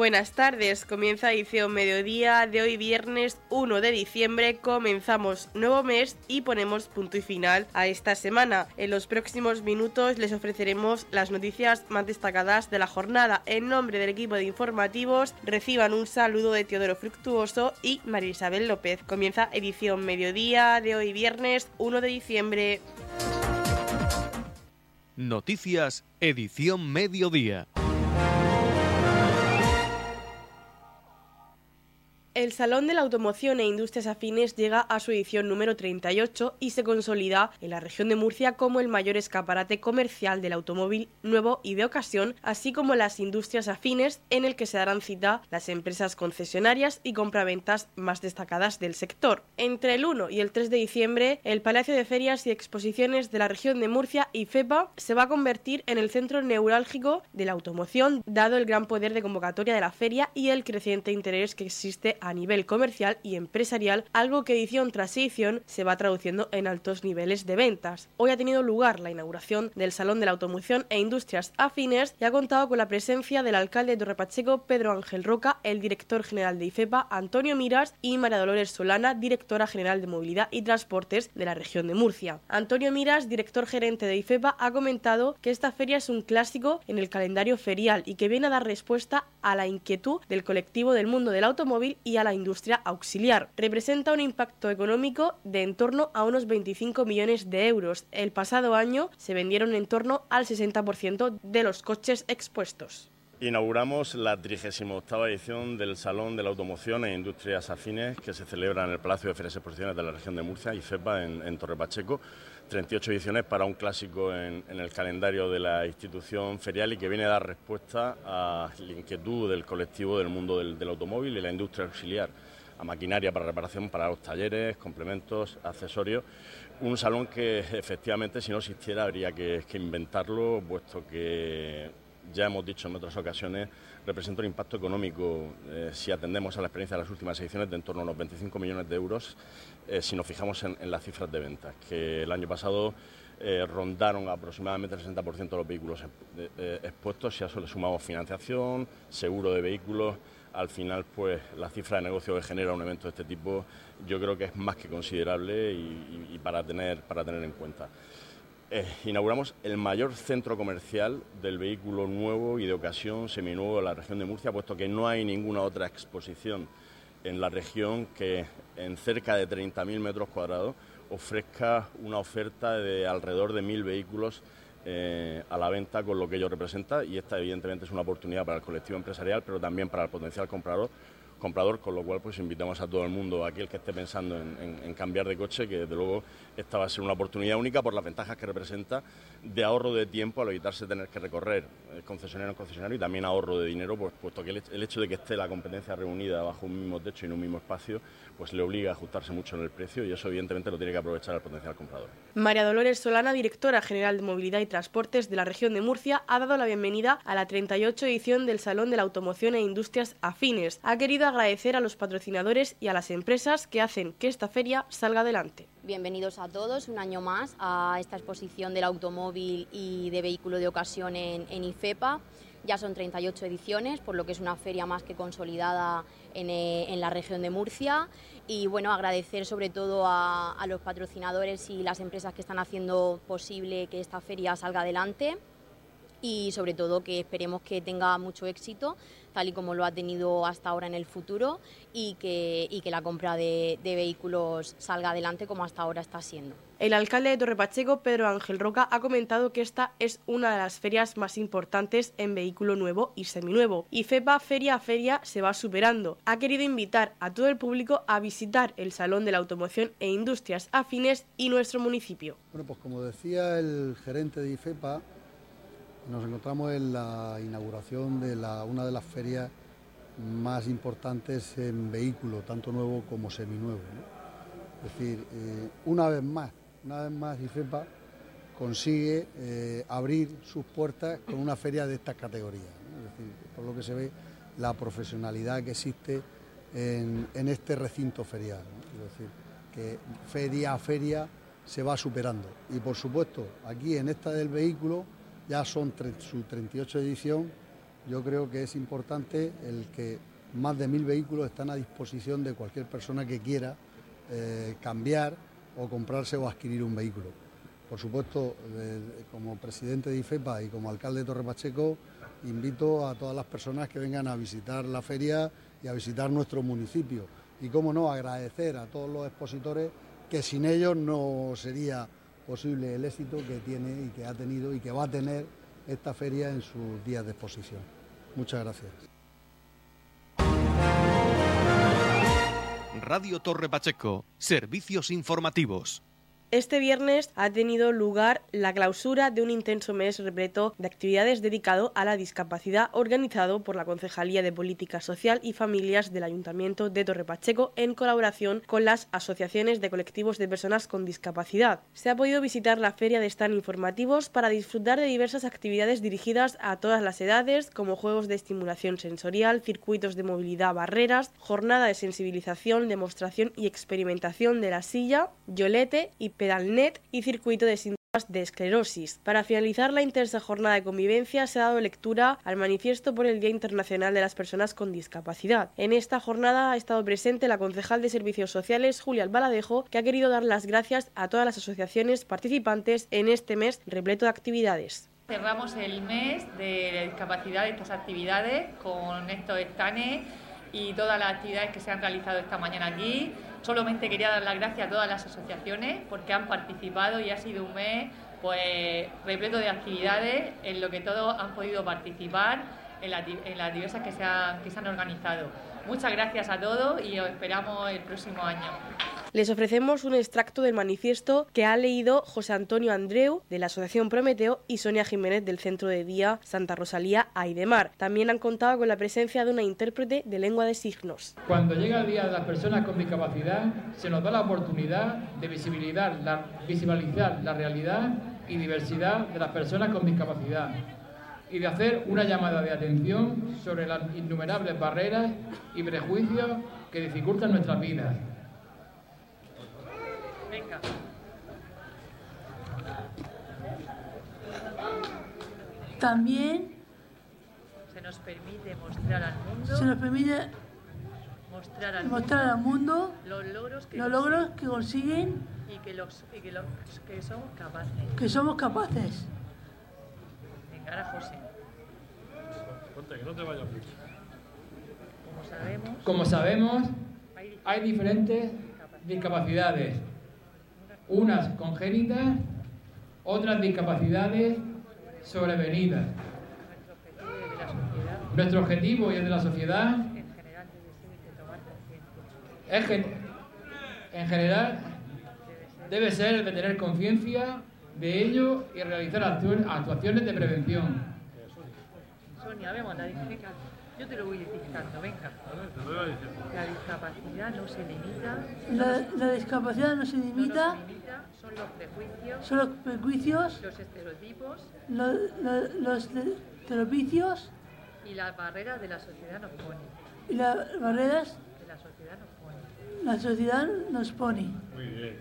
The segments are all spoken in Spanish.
Buenas tardes, comienza edición mediodía de hoy viernes 1 de diciembre, comenzamos nuevo mes y ponemos punto y final a esta semana. En los próximos minutos les ofreceremos las noticias más destacadas de la jornada. En nombre del equipo de informativos reciban un saludo de Teodoro Fructuoso y María Isabel López. Comienza edición mediodía de hoy viernes 1 de diciembre. Noticias, edición mediodía. El Salón de la Automoción e Industrias Afines llega a su edición número 38 y se consolida en la región de Murcia como el mayor escaparate comercial del automóvil nuevo y de ocasión, así como las industrias afines en el que se darán cita las empresas concesionarias y compraventas más destacadas del sector. Entre el 1 y el 3 de diciembre, el Palacio de Ferias y Exposiciones de la región de Murcia y FEPA se va a convertir en el centro neurálgico de la automoción, dado el gran poder de convocatoria de la feria y el creciente interés que existe a nivel comercial y empresarial, algo que edición tras edición se va traduciendo en altos niveles de ventas. Hoy ha tenido lugar la inauguración del Salón de la Automoción e Industrias Afines y ha contado con la presencia del alcalde de Torrepacheco, Pedro Ángel Roca, el director general de IFEPA, Antonio Miras, y María Dolores Solana, directora general de Movilidad y Transportes de la región de Murcia. Antonio Miras, director gerente de IFEPA, ha comentado que esta feria es un clásico en el calendario ferial y que viene a dar respuesta a la inquietud del colectivo del mundo del automóvil y a la industria auxiliar. Representa un impacto económico de en torno a unos 25 millones de euros. El pasado año se vendieron en torno al 60% de los coches expuestos. Inauguramos la 38 edición del Salón de la Automoción e Industrias Afines que se celebra en el Palacio de Ferias y Exposiciones de la región de Murcia y FEPA en, en Torre Pacheco. 38 ediciones para un clásico en, el calendario de la institución ferial y que viene a dar respuesta a la inquietud del colectivo del mundo del, automóvil y la industria auxiliar, a maquinaria para reparación para los talleres, complementos, accesorios. Un salón que efectivamente si no existiera habría que, que inventarlo, puesto que ya hemos dicho en otras ocasiones, representa un impacto económico, eh, si atendemos a la experiencia de las últimas ediciones, de en torno a unos 25 millones de euros, eh, si nos fijamos en, las cifras de ventas, que el año pasado eh, rondaron aproximadamente el 60% de los vehículos expuestos, si a eso le sumamos financiación, seguro de vehículos, al final pues la cifra de negocio que genera un evento de este tipo yo creo que es más que considerable y, para, tener, para tener en cuenta. Eh, inauguramos el mayor centro comercial del vehículo nuevo y de ocasión seminuevo de la región de Murcia, puesto que no hay ninguna otra exposición en la región que en cerca de 30.000 metros cuadrados ofrezca una oferta de alrededor de 1.000 vehículos eh, a la venta con lo que ello representa. Y esta evidentemente es una oportunidad para el colectivo empresarial, pero también para el potencial comprador comprador, con lo cual pues invitamos a todo el mundo, aquel que esté pensando en, cambiar de coche, que desde luego esta va a ser una oportunidad única por las ventajas que representa de ahorro de tiempo al evitarse tener que recorrer eh, concesionario en concesionario y también ahorro de dinero, pues, puesto que el, hecho de que esté la competencia reunida bajo un mismo techo y en un mismo espacio, pues le obliga a ajustarse mucho en el precio y eso evidentemente lo tiene que aprovechar el potencial comprador. María Dolores Solana, directora general de Movilidad y Transportes de la región de Murcia, ha dado la bienvenida a la 38 edición del Salón de la Automoción e Industrias Afines. Ha querido agradecer a los patrocinadores y a las empresas que hacen que esta feria salga adelante. Bienvenidos a todos un año más a esta exposición del automóvil y de vehículo de ocasión en, IFEPA. Ya son 38 ediciones, por lo que es una feria más que consolidada en, eh, la región de Murcia. Y bueno, agradecer sobre todo a, a los patrocinadores y las empresas que están haciendo posible que esta feria salga adelante y sobre todo que esperemos que tenga mucho éxito, tal y como lo ha tenido hasta ahora en el futuro, y que, que la compra de, vehículos salga adelante como hasta ahora está siendo. El alcalde de Torrepacheco, Pedro Ángel Roca, ha comentado que esta es una de las ferias más importantes en vehículo nuevo y seminuevo, y FEPA feria a feria se va superando. Ha querido invitar a todo el público a visitar el Salón de la Automoción e Industrias Afines y nuestro municipio. Bueno, pues como decía el gerente de IFEPA, nos encontramos en la inauguración de una de las ferias más importantes en vehículo, tanto nuevo como seminuevo. Es decir, eh, una vez más, una vez más IFEPA consigue eh, abrir sus puertas con una feria de estas categorías. Es decir, por lo que se ve, la profesionalidad que existe en, este recinto ferial. Es decir, que feria a feria se va superando. Y por supuesto, aquí en esta del vehículo, ya son su 38 edición yo creo que es importante el que más de mil vehículos están a disposición de cualquier persona que quiera eh, cambiar o comprarse o adquirir un vehículo. Por supuesto, como presidente de IFEPA y como alcalde de Torre Pacheco, invito a todas las personas que vengan a visitar la feria y a visitar nuestro municipio. Y cómo no, agradecer a todos los expositores que sin ellos no sería posible el éxito que tiene y que ha tenido y que va a tener esta feria en sus días de exposición. Muchas gracias. Radio Torre Pacheco, servicios informativos. Este viernes ha tenido lugar la clausura de un intenso mes repleto de actividades dedicado a la discapacidad organizado por la Concejalía de Política Social y Familias del Ayuntamiento de Torre Pacheco en colaboración con las asociaciones de colectivos de personas con discapacidad. Se ha podido visitar la feria de stand informativos para disfrutar de diversas actividades dirigidas a todas las edades como juegos de estimulación sensorial, circuitos de movilidad barreras, jornada de sensibilización, demostración y experimentación de la silla, yolete y Pedalnet y Circuito de Síntomas de Esclerosis. Para finalizar la intensa jornada de convivencia se ha dado lectura al manifiesto por el Día Internacional de las Personas con Discapacidad. En esta jornada ha estado presente la concejal de Servicios Sociales, Julia Albaladejo, que ha querido dar las gracias a todas las asociaciones participantes en este mes repleto de actividades. Cerramos el mes de discapacidad de estas actividades con estos estanes y todas las actividades que se han realizado esta mañana aquí. Solamente quería dar las gracias a todas las asociaciones porque han participado y ha sido un mes pues repleto de actividades en lo que todos han podido participar en, las diversas que se, han, que se han organizado. Muchas gracias a todos y os esperamos el próximo año. Les ofrecemos un extracto del manifiesto que ha leído José Antonio Andreu de la Asociación Prometeo y Sonia Jiménez del Centro de Día Santa Rosalía Aidemar. También han contado con la presencia de una intérprete de lengua de signos. Cuando llega el Día de las Personas con Discapacidad, se nos da la oportunidad de visibilizar la, visibilizar la realidad y diversidad de las personas con discapacidad y de hacer una llamada de atención sobre las innumerables barreras y prejuicios que dificultan nuestras vidas También se nos permite mostrar al mundo, se nos permite mostrar al, mostrar mundo, al mundo los logros que, los logros que consiguen y que, los, y que, los, que somos capaces. Que somos capaces. Venga, ahora José. Ponte, que no te vayas Como sabemos, Como sabemos hay diferentes discapacidades. Unas congénitas, otras discapacidades sobrevenidas. Nuestro objetivo y el de la sociedad es en general debe ser el de tener conciencia de ello y realizar actuaciones de prevención. Sonia, vemos la yo te lo voy dictando, venga. La discapacidad no se limita. La, la discapacidad no se limita. No se limita son los prejuicios. Son los prejuicios. Los estereotipos. Lo, lo, los estereotipos. Y las barreras de la sociedad nos pone. Y las barreras que la sociedad nos pone. La sociedad nos pone. Muy bien.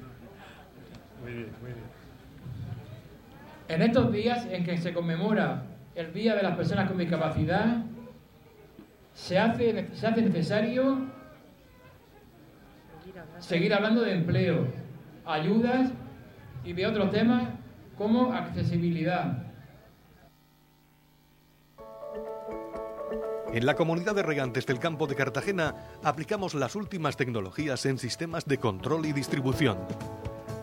Muy bien, muy bien. En estos días en que se conmemora el Día de las Personas con Discapacidad, se hace, se hace necesario seguir hablando de empleo, ayudas y de otros temas como accesibilidad. En la comunidad de regantes del campo de Cartagena aplicamos las últimas tecnologías en sistemas de control y distribución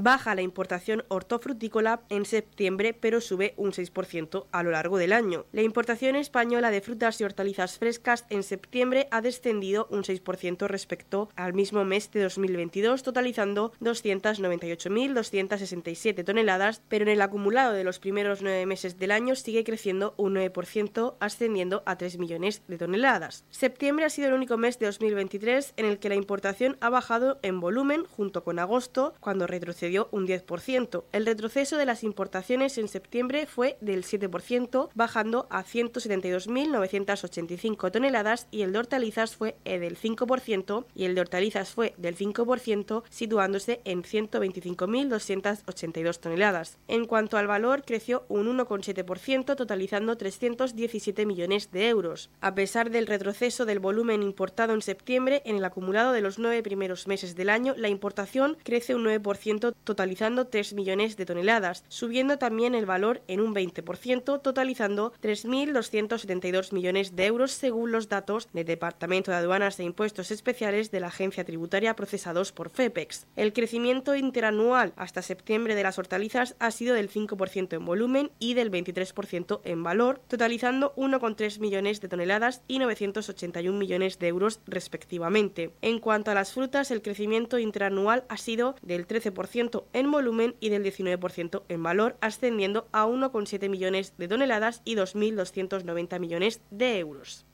Baja la importación hortofrutícola en septiembre, pero sube un 6% a lo largo del año. La importación española de frutas y hortalizas frescas en septiembre ha descendido un 6% respecto al mismo mes de 2022, totalizando 298.267 toneladas, pero en el acumulado de los primeros nueve meses del año sigue creciendo un 9%, ascendiendo a 3 millones de toneladas. Septiembre ha sido el único mes de 2023 en el que la importación ha bajado en volumen junto con agosto, cuando retrocedió un 10%. El retroceso de las importaciones en septiembre fue del 7%, bajando a 172.985 toneladas y el de hortalizas fue del 5% y el de hortalizas fue del 5%, situándose en 125.282 toneladas. En cuanto al valor, creció un 1,7%, totalizando 317 millones de euros. A pesar del retroceso del volumen importado en septiembre, en el acumulado de los nueve primeros meses del año, la importación crece un 9%, totalizando 3 millones de toneladas, subiendo también el valor en un 20%, totalizando 3.272 millones de euros según los datos del Departamento de Aduanas e Impuestos Especiales de la Agencia Tributaria procesados por FEPEX. El crecimiento interanual hasta septiembre de las hortalizas ha sido del 5% en volumen y del 23% en valor, totalizando 1,3 millones de toneladas y 981 millones de euros respectivamente. En cuanto a las frutas, el crecimiento interanual ha sido del 13% en volumen y del 19% en valor, ascendiendo a 1,7 millones de toneladas y 2.290 millones de euros.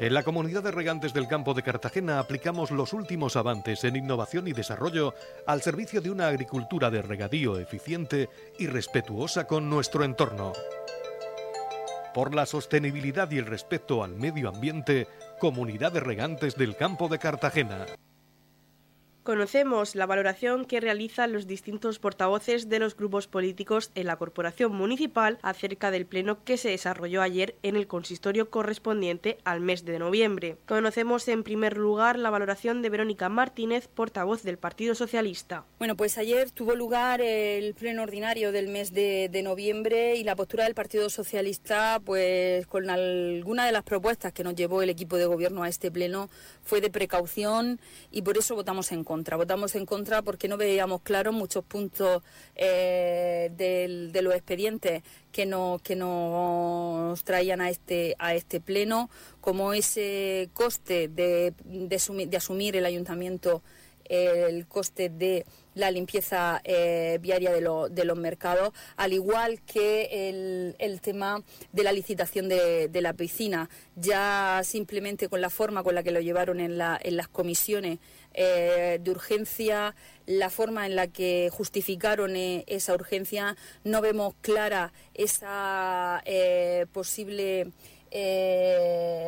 En la comunidad de regantes del campo de Cartagena aplicamos los últimos avances en innovación y desarrollo al servicio de una agricultura de regadío eficiente y respetuosa con nuestro entorno. Por la sostenibilidad y el respeto al medio ambiente, Comunidad de Regantes del Campo de Cartagena. Conocemos la valoración que realizan los distintos portavoces de los grupos políticos en la Corporación Municipal acerca del pleno que se desarrolló ayer en el consistorio correspondiente al mes de noviembre. Conocemos en primer lugar la valoración de Verónica Martínez, portavoz del Partido Socialista. Bueno, pues ayer tuvo lugar el pleno ordinario del mes de, de noviembre y la postura del Partido Socialista, pues con alguna de las propuestas que nos llevó el equipo de gobierno a este pleno, fue de precaución y por eso votamos en contra. Votamos en contra porque no veíamos claro muchos puntos eh, de los expedientes que, no, que nos traían a este, a este pleno, como ese coste de, de, asumir el ayuntamiento el coste de la limpieza eh, viaria de, los mercados, al igual que el, tema de la licitación de, la piscina. Ya simplemente con la forma con la que lo llevaron en, la, en las comisiones eh, de urgencia, la forma en la que justificaron eh, esa urgencia, no vemos clara esa posible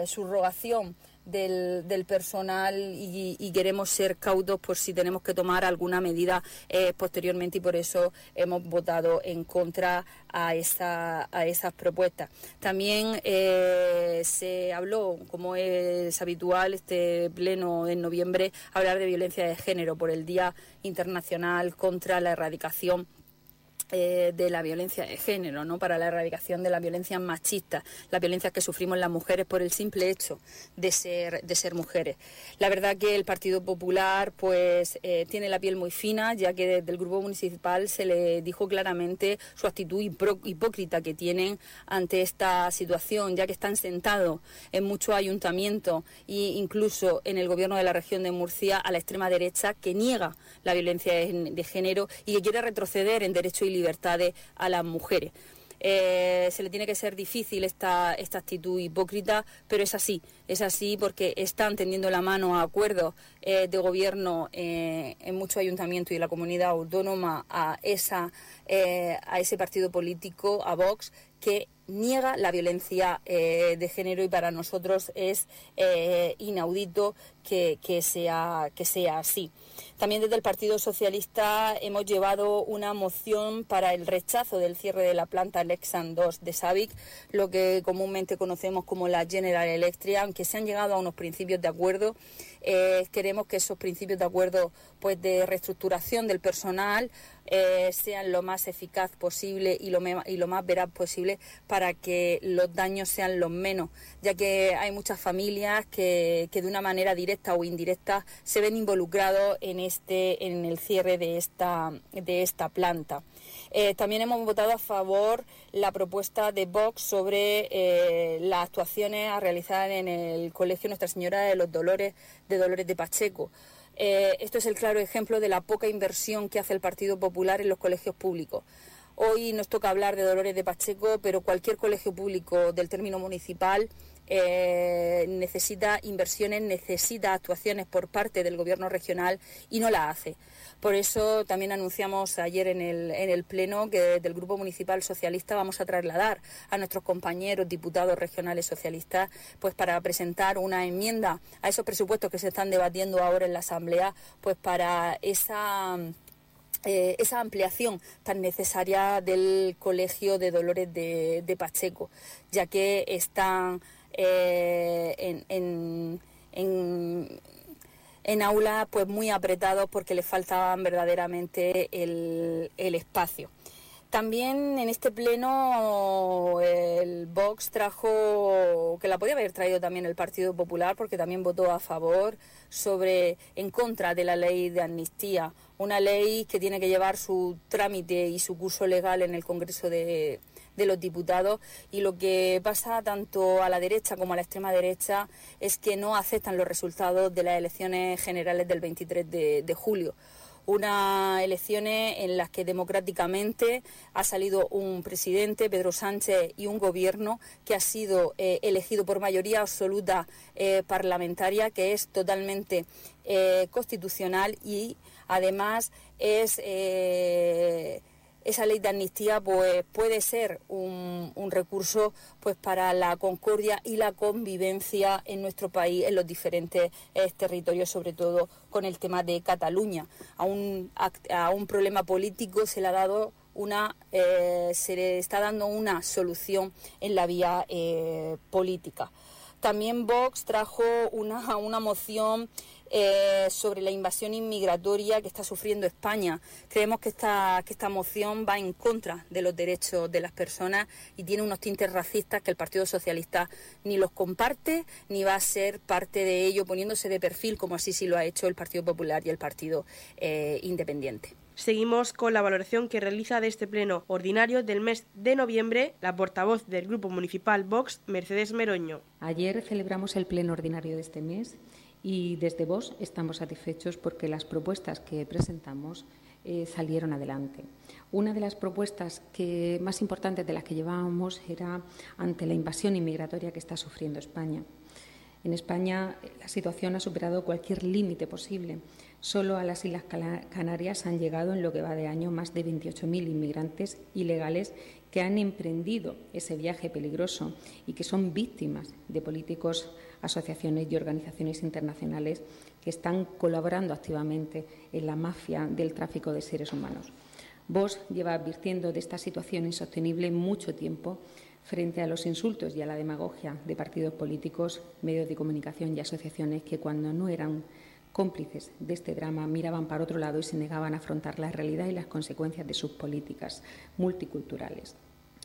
subrogación del, personal y, queremos ser cautos por si tenemos que tomar alguna medida eh, posteriormente y por eso hemos votado en contra a, esa, a esas propuestas. También eh, se habló, como es habitual, este pleno en noviembre, hablar de violencia de género por el Día Internacional contra la Erradicación eh, de la violencia de género, ¿no? para la erradicación de la violencia machista, la violencia que sufrimos las mujeres por el simple hecho de ser, de ser mujeres. La verdad que el Partido Popular pues eh, tiene la piel muy fina, ya que desde el Grupo Municipal se le dijo claramente su actitud hipócrita que tienen ante esta situación, ya que están sentados en muchos ayuntamientos e incluso en el Gobierno de la región de Murcia a la extrema derecha que niega la violencia de, género y que quiere retroceder en derecho y libertades a las mujeres. Eh, se le tiene que ser difícil esta, esta actitud hipócrita, pero es así, es así porque están tendiendo la mano a acuerdos eh, de gobierno eh, en muchos ayuntamientos y la comunidad autónoma a, esa, a ese partido político, a Vox, que niega la violencia de género y para nosotros es inaudito que, que, sea, que sea así. También desde el Partido Socialista hemos llevado una moción para el rechazo del cierre de la planta Lexan 2 de Savic, lo que comúnmente conocemos como la General Electric, aunque se han llegado a unos principios de acuerdo. Eh, queremos que esos principios de acuerdo pues, de reestructuración del personal eh, sean lo más eficaz posible y lo, y lo más veraz posible para que los daños sean los menos, ya que hay muchas familias que, de una manera directa o indirecta se ven involucrados en este en el cierre de esta de esta planta. Eh, también hemos votado a favor la propuesta de Vox sobre eh, las actuaciones a realizar en el Colegio Nuestra Señora de los Dolores de Dolores de Pacheco. Eh, esto es el claro ejemplo de la poca inversión que hace el Partido Popular en los colegios públicos. Hoy nos toca hablar de Dolores de Pacheco, pero cualquier colegio público del término municipal eh, necesita inversiones, necesita actuaciones por parte del Gobierno regional y no la hace. Por eso también anunciamos ayer en el, en el Pleno que desde Grupo Municipal Socialista vamos a trasladar a nuestros compañeros diputados regionales socialistas pues para presentar una enmienda a esos presupuestos que se están debatiendo ahora en la Asamblea, pues para esa eh, esa ampliación tan necesaria del Colegio de Dolores de, Pacheco, ya que están eh, en, en, aula pues muy apretados porque les faltaban verdaderamente el, el espacio. También en este pleno el Vox trajo, que la podía haber traído también el Partido Popular, porque también votó a favor, sobre en contra de la ley de amnistía, una ley que tiene que llevar su trámite y su curso legal en el Congreso de, los Diputados y lo que pasa tanto a la derecha como a la extrema derecha es que no aceptan los resultados de las elecciones generales del 23 de julio. Unas elecciones en las que democráticamente ha salido un presidente, Pedro Sánchez, y un gobierno que ha sido eh, elegido por mayoría absoluta eh, parlamentaria, que es totalmente eh, constitucional y además es esa ley de amnistía pues puede ser un, recurso pues para la concordia y la convivencia en nuestro país en los diferentes eh, territorios sobre todo con el tema de Cataluña. A un, a, un problema político se le ha dado una eh, se le está dando una solución en la vía eh, política. También Vox trajo una, una moción eh, sobre la invasión inmigratoria que está sufriendo España. Creemos que esta, que esta moción va en contra de los derechos de las personas y tiene unos tintes racistas que el Partido Socialista ni los comparte ni va a ser parte de ello poniéndose de perfil como así sí lo ha hecho el Partido Popular y el Partido eh, Independiente. Seguimos con la valoración que realiza de este pleno ordinario del mes de noviembre la portavoz del Grupo Municipal Vox, Mercedes Meroño. Ayer celebramos el pleno ordinario de este mes y desde vos estamos satisfechos porque las propuestas que presentamos eh, salieron adelante. Una de las propuestas que, más importantes de las que llevábamos era ante la invasión inmigratoria que está sufriendo España. En España eh, la situación ha superado cualquier límite posible. Solo a las Islas Canarias han llegado en lo que va de año más de 28.000 inmigrantes ilegales que han emprendido ese viaje peligroso y que son víctimas de políticos asociaciones y organizaciones internacionales que están colaborando activamente en la mafia del tráfico de seres humanos. Vos lleva advirtiendo de esta situación insostenible mucho tiempo frente a los insultos y a la demagogia de partidos políticos, medios de comunicación y asociaciones que cuando no eran cómplices de este drama miraban para otro lado y se negaban a afrontar la realidad y las consecuencias de sus políticas multiculturales.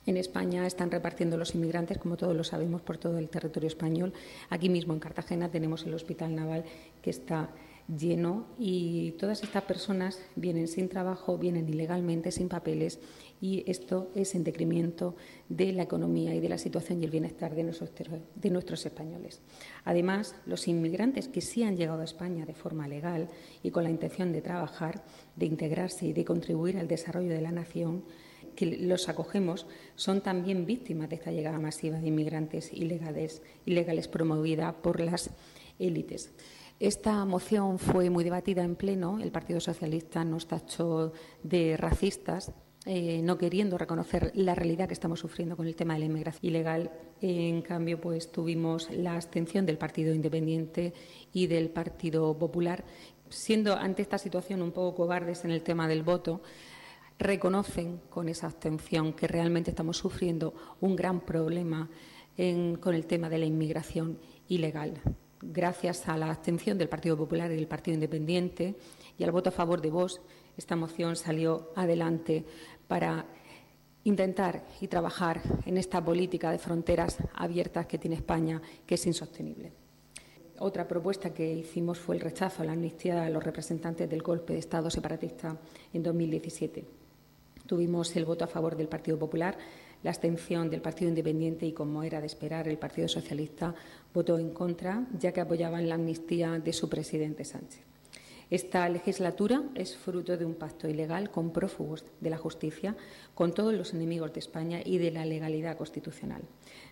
En España están repartiendo los inmigrantes, como todos lo sabemos, por todo el territorio español. Aquí mismo en Cartagena tenemos el Hospital Naval que está lleno y todas estas personas vienen sin trabajo, vienen ilegalmente, sin papeles y esto es en decremento de la economía y de la situación y el bienestar de nuestros, de nuestros españoles. Además, los inmigrantes que sí han llegado a España de forma legal y con la intención de trabajar, de integrarse y de contribuir al desarrollo de la nación, que los acogemos son también víctimas de esta llegada masiva de inmigrantes ilegales, ilegales promovida por las élites. Esta moción fue muy debatida en pleno. El Partido Socialista nos tachó de racistas, eh, no queriendo reconocer la realidad que estamos sufriendo con el tema de la inmigración ilegal. En cambio, pues tuvimos la abstención del Partido Independiente y del Partido Popular, siendo ante esta situación un poco cobardes en el tema del voto reconocen con esa abstención que realmente estamos sufriendo un gran problema con el tema de la inmigración ilegal. Gracias a la abstención del Partido Popular y del Partido Independiente y al voto a favor de vos, esta moción salió adelante para intentar y trabajar en esta política de fronteras abiertas que tiene España, que es insostenible. Otra propuesta que hicimos fue el rechazo a la amnistía a los representantes del golpe de Estado separatista en 2017. Tuvimos el voto a favor del Partido Popular, la abstención del Partido Independiente y, como era de esperar, el Partido Socialista votó en contra, ya que apoyaban la amnistía de su presidente Sánchez. Esta legislatura es fruto de un pacto ilegal con prófugos de la justicia, con todos los enemigos de España y de la legalidad constitucional.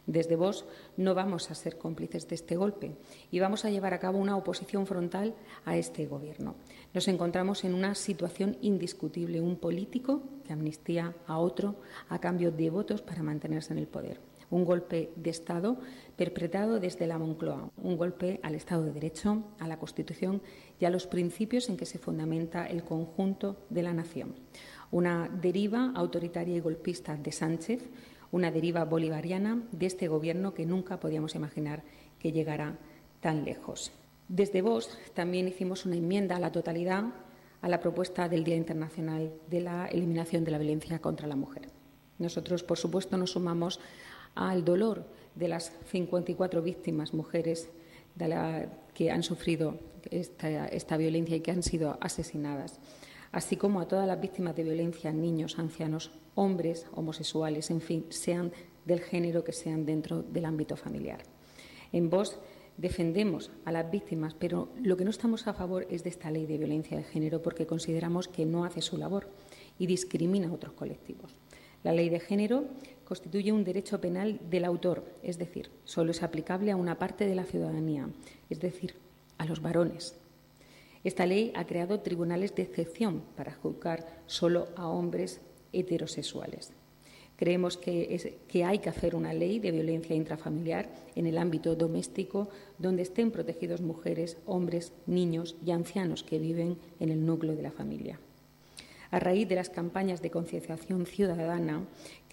Desde Vox no vamos a ser cómplices de este golpe y vamos a llevar a cabo una oposición frontal a este Gobierno. Nos encontramos en una situación indiscutible, un político que amnistía a otro a cambio de votos para mantenerse en el poder un golpe de Estado perpetrado desde la Moncloa, un golpe al Estado de Derecho, a la Constitución y a los principios en que se fundamenta el conjunto de la nación. Una deriva autoritaria y golpista de Sánchez, una deriva bolivariana de este Gobierno que nunca podíamos imaginar que llegara tan lejos. Desde Vox también hicimos una enmienda a la totalidad a la propuesta del Día Internacional de la Eliminación de la Violencia contra la Mujer. Nosotros, por supuesto, nos sumamos al dolor de las 54 víctimas mujeres que han sufrido esta, violencia y que han sido asesinadas, así como a todas las víctimas de violencia, niños, ancianos, hombres, homosexuales, en fin, sean del género que sean dentro del ámbito familiar. En Vox defendemos a las víctimas, pero lo que no estamos a favor es de esta ley de violencia de género porque consideramos que no hace su labor y discrimina a otros colectivos. La ley de género constituye un derecho penal del autor, es decir, solo es aplicable a una parte de la ciudadanía, es decir, a los varones. Esta ley ha creado tribunales de excepción para juzgar solo a hombres heterosexuales. Creemos que, hay que hacer una ley de violencia intrafamiliar en el ámbito doméstico donde estén protegidos mujeres, hombres, niños y ancianos que viven en el núcleo de la familia. A raíz de las campañas de concienciación ciudadana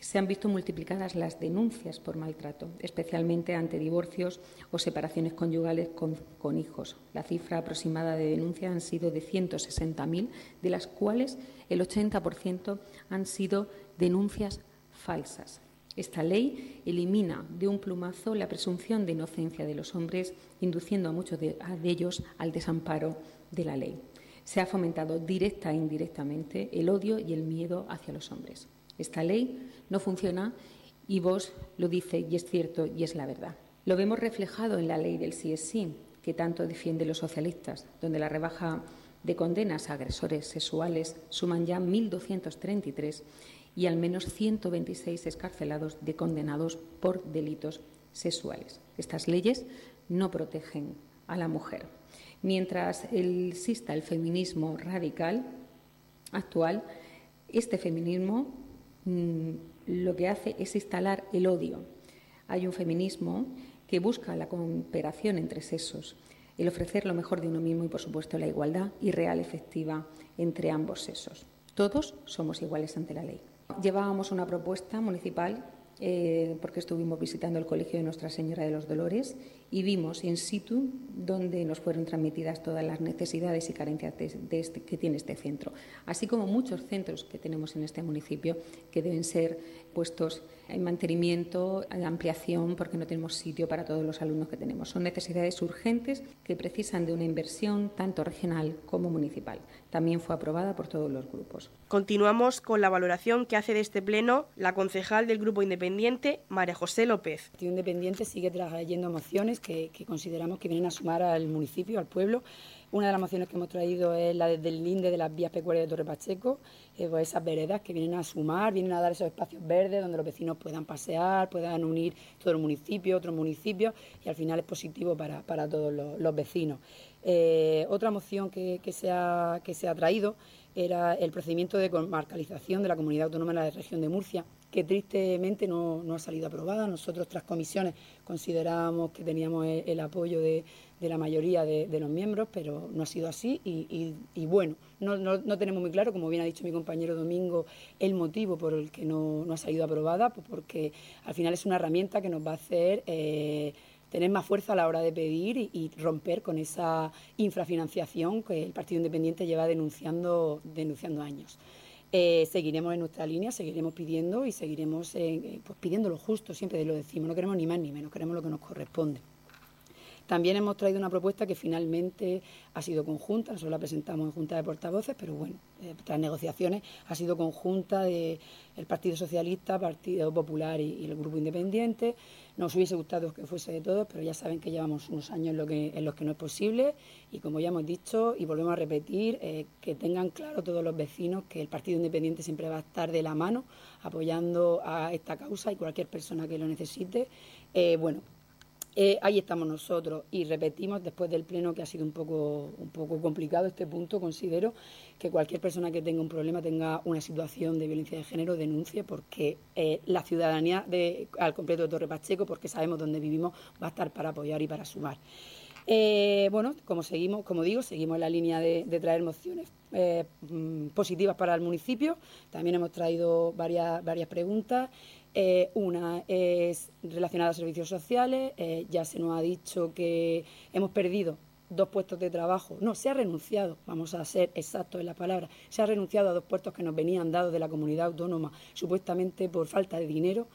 se han visto multiplicadas las denuncias por maltrato, especialmente ante divorcios o separaciones conyugales con, hijos. La cifra aproximada de denuncias han sido de 160.000, de las cuales el 80% han sido denuncias falsas. Esta ley elimina de un plumazo la presunción de inocencia de los hombres, induciendo a muchos de ellos al desamparo de la ley. Se ha fomentado directa e indirectamente el odio y el miedo hacia los hombres. Esta ley no funciona y vos lo dice y es cierto y es la verdad. Lo vemos reflejado en la ley del CSI, que tanto defienden los socialistas, donde la rebaja de condenas a agresores sexuales suman ya 1.233 y al menos 126 escarcelados de condenados por delitos sexuales. Estas leyes no protegen a la mujer. Mientras exista el feminismo radical actual, este feminismo Mm, lo que hace es instalar el odio. Hay un feminismo que busca la cooperación entre sexos, el ofrecer lo mejor de uno mismo y, por supuesto, la igualdad y real efectiva entre ambos sexos. Todos somos iguales ante la ley. Llevábamos una propuesta municipal eh, porque estuvimos visitando el Colegio de Nuestra Señora de los Dolores y vimos in situ donde nos fueron transmitidas todas las necesidades y carencias este, que tiene este centro, así como muchos centros que tenemos en este municipio que deben ser puestos en mantenimiento, en ampliación, porque no tenemos sitio para todos los alumnos que tenemos. Son necesidades urgentes que precisan de una inversión tanto regional como municipal. También fue aprobada por todos los grupos. Continuamos con la valoración que hace de este pleno la concejal del Grupo Independiente, María José López. El Independiente sigue trayendo mociones que, consideramos que vienen a sumar al municipio, al pueblo. Una de las mociones que hemos traído es la del linde de las vías pecuarias de Torre Pacheco, eh, pues esas veredas que vienen a sumar, vienen a dar esos espacios verdes donde los vecinos puedan pasear, puedan unir todo el municipio, otros municipios y al final es positivo para, todos los, vecinos. Eh, otra moción que, se ha, que se ha traído era el procedimiento de comarcalización de la comunidad autónoma de la región de Murcia, que tristemente no, ha salido aprobada. Nosotros, tras comisiones, considerábamos que teníamos el, apoyo de, la mayoría de, los miembros, pero no ha sido así. Y, bueno, no, tenemos muy claro, como bien ha dicho mi compañero Domingo, el motivo por el que no, ha salido aprobada, pues porque al final es una herramienta que nos va a hacer. Eh, tener más fuerza a la hora de pedir y, romper con esa infrafinanciación que el Partido Independiente lleva denunciando, denunciando años. Eh, seguiremos en nuestra línea, seguiremos pidiendo y seguiremos eh, pues pidiendo lo justo, siempre lo decimos, no queremos ni más ni menos, queremos lo que nos corresponde. También hemos traído una propuesta que finalmente ha sido conjunta, nosotros la presentamos en Junta de Portavoces, pero bueno, eh, tras negociaciones ha sido conjunta del Partido Socialista, Partido Popular y, el Grupo Independiente. Nos hubiese gustado que fuese de todos, pero ya saben que llevamos unos años en, lo que, en los que no es posible y como ya hemos dicho y volvemos a repetir, eh, que tengan claro todos los vecinos que el Partido Independiente siempre va a estar de la mano apoyando a esta causa y cualquier persona que lo necesite. Eh, bueno, eh, ahí estamos nosotros y repetimos después del pleno que ha sido un poco, un poco complicado este punto. Considero que cualquier persona que tenga un problema, tenga una situación de violencia de género, denuncie porque eh, la ciudadanía de, al completo de Torre Pacheco, porque sabemos dónde vivimos, va a estar para apoyar y para sumar. Eh, bueno, como seguimos, como digo, seguimos en la línea de, traer mociones mm, positivas para el municipio. También hemos traído varias, varias preguntas eh, una es relacionada a servicios sociales. Eh, ya se nos ha dicho que hemos perdido dos puestos de trabajo. No, se ha renunciado, vamos a ser exactos en la palabra, se ha renunciado a dos puestos que nos venían dados de la comunidad autónoma, supuestamente por falta de dinero.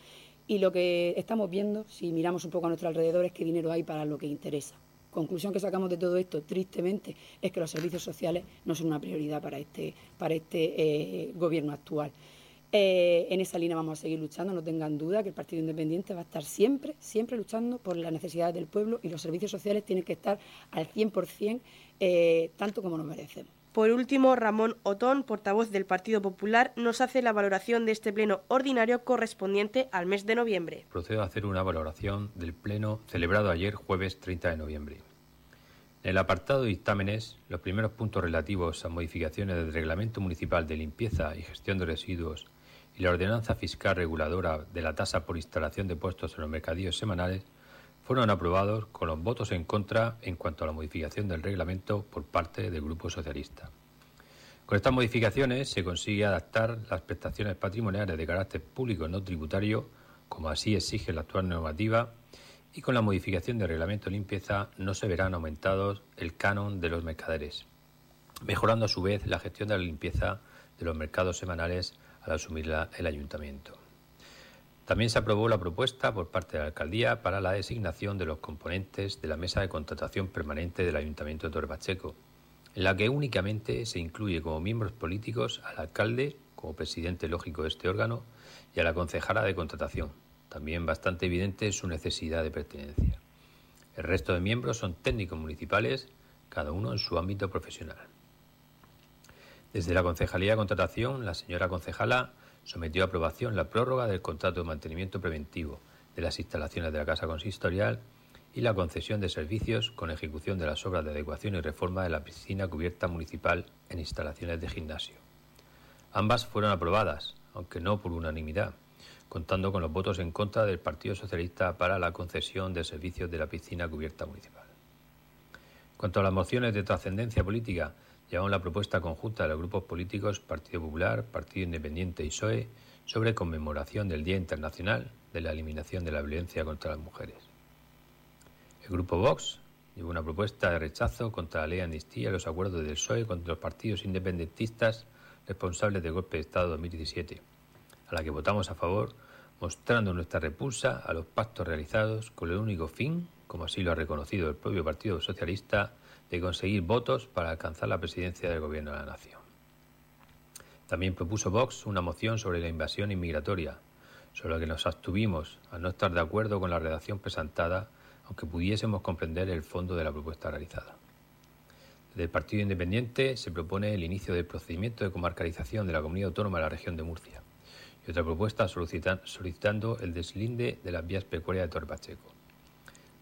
Y lo que estamos viendo, si miramos un poco a nuestro alrededor, es que dinero hay para lo que interesa. Conclusión que sacamos de todo esto, tristemente, es que los servicios sociales no son una prioridad para este, para este eh, gobierno actual. Eh, en esa línea vamos a seguir luchando, no tengan duda que el Partido Independiente va a estar siempre, siempre luchando por las necesidades del pueblo y los servicios sociales tienen que estar al 100%, eh, tanto como nos merecemos. Por último, Ramón Otón, portavoz del Partido Popular, nos hace la valoración de este pleno ordinario correspondiente al mes de noviembre. Procedo a hacer una valoración del pleno celebrado ayer jueves 30 de noviembre. En el apartado de dictámenes, los primeros puntos relativos a modificaciones del Reglamento Municipal de Limpieza y Gestión de Residuos y la ordenanza fiscal reguladora de la tasa por instalación de puestos en los mercadillos semanales fueron aprobados con los votos en contra en cuanto a la modificación del reglamento por parte del Grupo Socialista. Con estas modificaciones se consigue adaptar las prestaciones patrimoniales de carácter público no tributario, como así exige la actual normativa, y con la modificación del reglamento de limpieza no se verán aumentados el canon de los mercaderes, mejorando a su vez la gestión de la limpieza de los mercados semanales al asumirla el ayuntamiento. También se aprobó la propuesta por parte de la alcaldía para la designación de los componentes de la mesa de contratación permanente del ayuntamiento de Torre Pacheco, en la que únicamente se incluye como miembros políticos al alcalde como presidente lógico de este órgano y a la concejala de contratación, también bastante evidente su necesidad de pertenencia. El resto de miembros son técnicos municipales, cada uno en su ámbito profesional. Desde la Concejalía de Contratación, la señora concejala sometió a aprobación la prórroga del contrato de mantenimiento preventivo de las instalaciones de la Casa Consistorial y la concesión de servicios con ejecución de las obras de adecuación y reforma de la piscina cubierta municipal en instalaciones de gimnasio. Ambas fueron aprobadas, aunque no por unanimidad, contando con los votos en contra del Partido Socialista para la concesión de servicios de la piscina cubierta municipal. Cuanto a las mociones de trascendencia política llevamos la propuesta conjunta de los grupos políticos Partido Popular, Partido Independiente y PSOE sobre conmemoración del Día Internacional de la Eliminación de la Violencia contra las Mujeres. El grupo Vox llevó una propuesta de rechazo contra la ley de amnistía y los acuerdos del PSOE contra los partidos independentistas responsables del golpe de Estado 2017, a la que votamos a favor, mostrando nuestra repulsa a los pactos realizados con el único fin, como así lo ha reconocido el propio Partido Socialista, de conseguir votos para alcanzar la presidencia del Gobierno de la Nación. También propuso Vox una moción sobre la invasión inmigratoria, sobre la que nos abstuvimos al no estar de acuerdo con la redacción presentada, aunque pudiésemos comprender el fondo de la propuesta realizada. Desde el Partido Independiente se propone el inicio del procedimiento de comarcalización de la comunidad autónoma de la región de Murcia y otra propuesta solicitando el deslinde de las vías pecuarias de Torre Pacheco.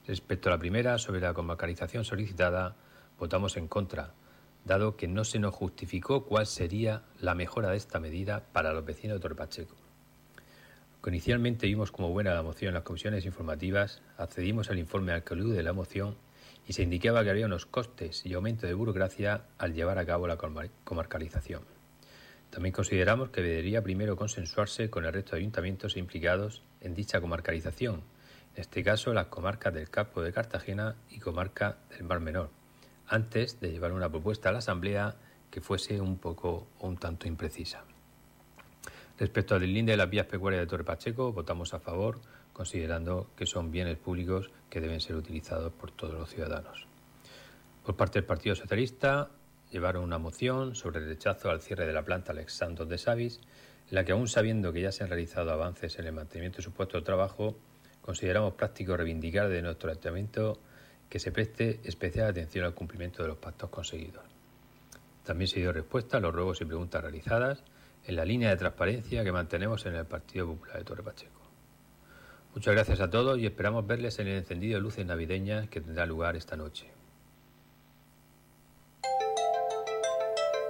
Respecto a la primera, sobre la comarcalización solicitada, votamos en contra, dado que no se nos justificó cuál sería la mejora de esta medida para los vecinos de Torpacheco. Aunque inicialmente vimos como buena la moción en las comisiones informativas, accedimos al informe alcalde de la moción y se indicaba que había unos costes y aumento de burocracia al llevar a cabo la comarcalización. También consideramos que debería primero consensuarse con el resto de ayuntamientos implicados en dicha comarcalización, en este caso las comarcas del Campo de Cartagena y comarca del Mar Menor, antes de llevar una propuesta a la Asamblea que fuese un poco o un tanto imprecisa. Respecto al deslinde de las vías pecuarias de Torre Pacheco, votamos a favor, considerando que son bienes públicos que deben ser utilizados por todos los ciudadanos. Por parte del Partido Socialista, llevaron una moción sobre el rechazo al cierre de la planta Alex Santos de Savis, en la que, aún sabiendo que ya se han realizado avances en el mantenimiento de su puesto de trabajo, consideramos práctico reivindicar de nuestro ayuntamiento que se preste especial atención al cumplimiento de los pactos conseguidos. También se dio respuesta a los ruegos y preguntas realizadas en la línea de transparencia que mantenemos en el Partido Popular de Torre Pacheco. Muchas gracias a todos y esperamos verles en el encendido de luces navideñas que tendrá lugar esta noche.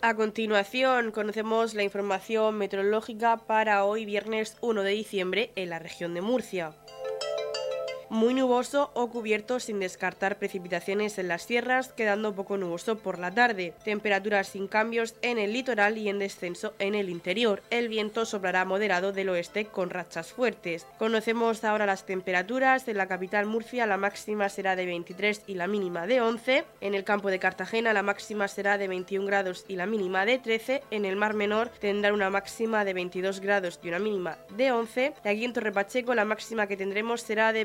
A continuación, conocemos la información meteorológica para hoy, viernes 1 de diciembre, en la región de Murcia muy nuboso o cubierto sin descartar precipitaciones en las sierras, quedando poco nuboso por la tarde. Temperaturas sin cambios en el litoral y en descenso en el interior. El viento soplará moderado del oeste con rachas fuertes. Conocemos ahora las temperaturas. En la capital Murcia la máxima será de 23 y la mínima de 11. En el campo de Cartagena la máxima será de 21 grados y la mínima de 13. En el Mar Menor tendrá una máxima de 22 grados y una mínima de 11. Y aquí en Torre Pacheco la máxima que tendremos será de